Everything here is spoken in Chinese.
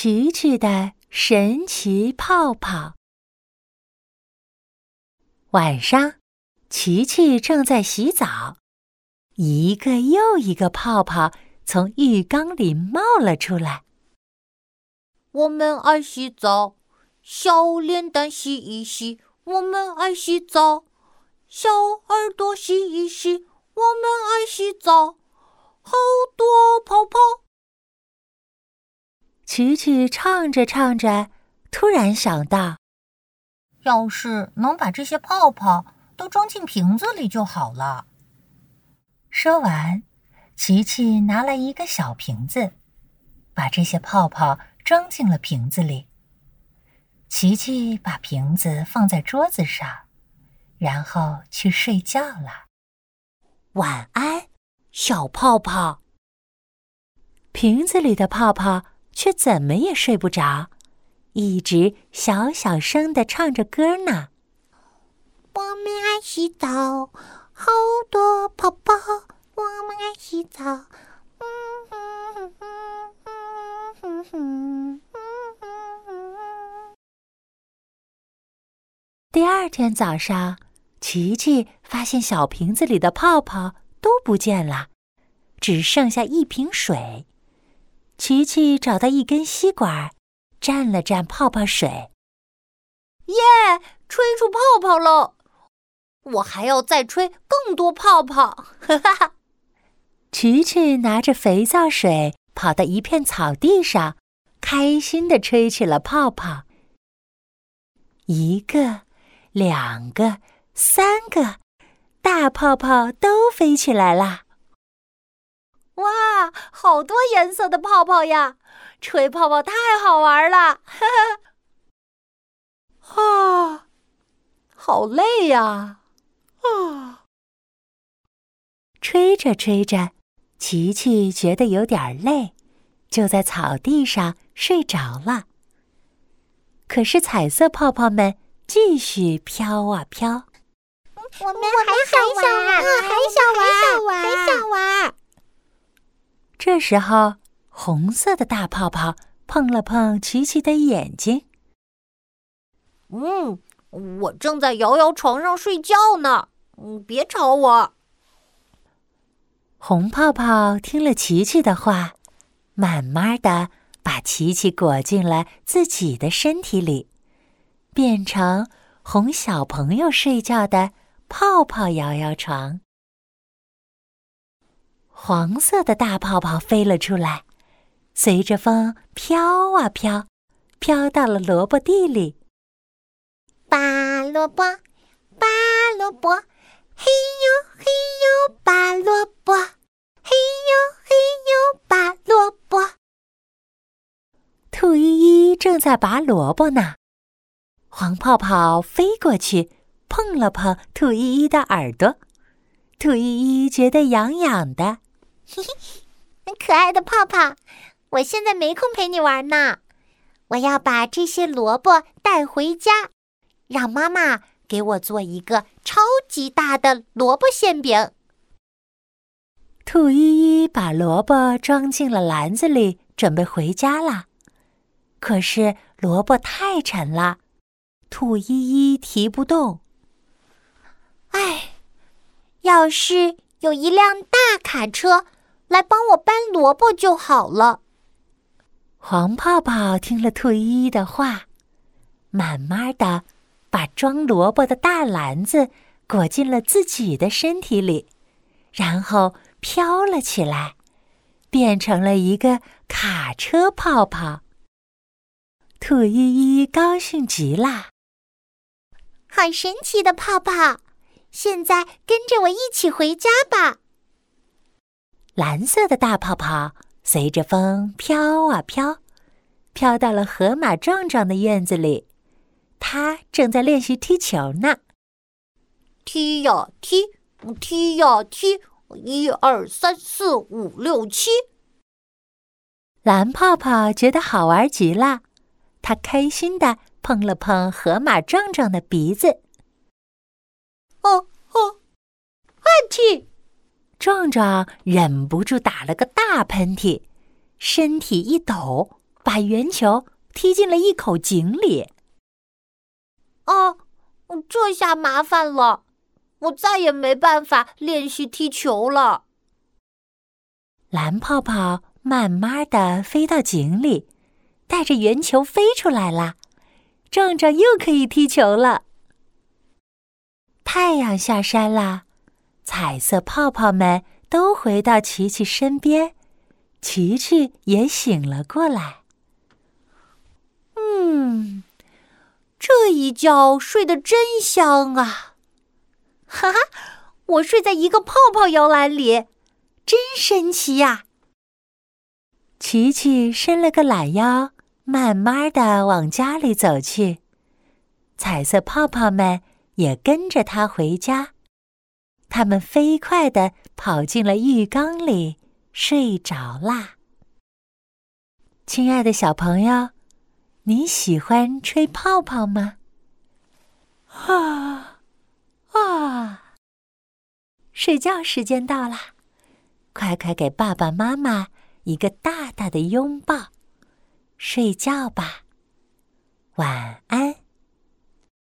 奇奇的神奇泡泡。晚上，奇奇正在洗澡，一个又一个泡泡从浴缸里冒了出来。我们爱洗澡，小脸蛋洗一洗；我们爱洗澡，小耳朵洗一洗；我们爱洗澡，好多泡泡。琪琪唱着唱着，突然想到：要是能把这些泡泡都装进瓶子里就好了。说完，琪琪拿来一个小瓶子，把这些泡泡装进了瓶子里。琪琪把瓶子放在桌子上，然后去睡觉了。晚安，小泡泡。瓶子里的泡泡。却怎么也睡不着，一直小小声的唱着歌呢。我们爱洗澡，好多泡泡。我们爱洗澡。第二天早上，琪琪发现小瓶子里的泡泡都不见了，只剩下一瓶水。琪琪找到一根吸管，蘸了蘸泡泡水。耶，吹出泡泡喽！我还要再吹更多泡泡！哈哈哈。琪琪拿着肥皂水跑到一片草地上，开心的吹起了泡泡。一个，两个，三个，大泡泡都飞起来了。哇，好多颜色的泡泡呀！吹泡泡太好玩了，哈哈！啊，好累呀！啊，吹着吹着，琪琪觉得有点累，就在草地上睡着了。可是彩色泡泡们继续飘啊飘。我们还想玩，还想玩，还想玩。这时候，红色的大泡泡碰了碰琪琪的眼睛。嗯，我正在摇摇床上睡觉呢。嗯，别吵我。红泡泡听了琪琪的话，慢慢的把琪琪裹进了自己的身体里，变成哄小朋友睡觉的泡泡摇摇床。黄色的大泡泡飞了出来，随着风飘啊飘，飘到了萝卜地里。拔萝卜，拔萝卜，嘿呦嘿呦拔萝卜，嘿呦嘿呦拔萝卜。兔依依正在拔萝卜呢，黄泡泡飞过去，碰了碰兔依依的耳朵，兔依依觉得痒痒的。嘿嘿，可爱的泡泡，我现在没空陪你玩呢。我要把这些萝卜带回家，让妈妈给我做一个超级大的萝卜馅饼。兔依依把萝卜装进了篮子里，准备回家了。可是萝卜太沉了，兔依依提不动。唉，要是有一辆大卡车。来帮我搬萝卜就好了。黄泡泡听了兔依依的话，慢慢的把装萝卜的大篮子裹进了自己的身体里，然后飘了起来，变成了一个卡车泡泡。兔依依高兴极了，好神奇的泡泡！现在跟着我一起回家吧。蓝色的大泡泡随着风飘啊飘，飘到了河马壮壮的院子里。他正在练习踢球呢。踢呀踢，踢呀踢，一二三四五六七。蓝泡泡觉得好玩极了，他开心的碰了碰河马壮壮的鼻子。哦哦，爱踢。壮壮忍不住打了个大喷嚏，身体一抖，把圆球踢进了一口井里。哦，这下麻烦了，我再也没办法练习踢球了。蓝泡泡慢慢的飞到井里，带着圆球飞出来了，壮壮又可以踢球了。太阳下山了，彩色泡泡们都回到琪琪身边，琪琪也醒了过来。嗯，这一觉睡得真香啊！哈哈，我睡在一个泡泡摇篮里。真神奇呀！琪琪伸了个懒腰，慢慢的往家里走去。彩色泡泡们也跟着他回家。他们飞快的跑进了浴缸里，睡着啦。亲爱的小朋友，你喜欢吹泡泡吗？啊啊！睡觉时间到啦！快快给爸爸妈妈一个大大的拥抱，睡觉吧，晚安。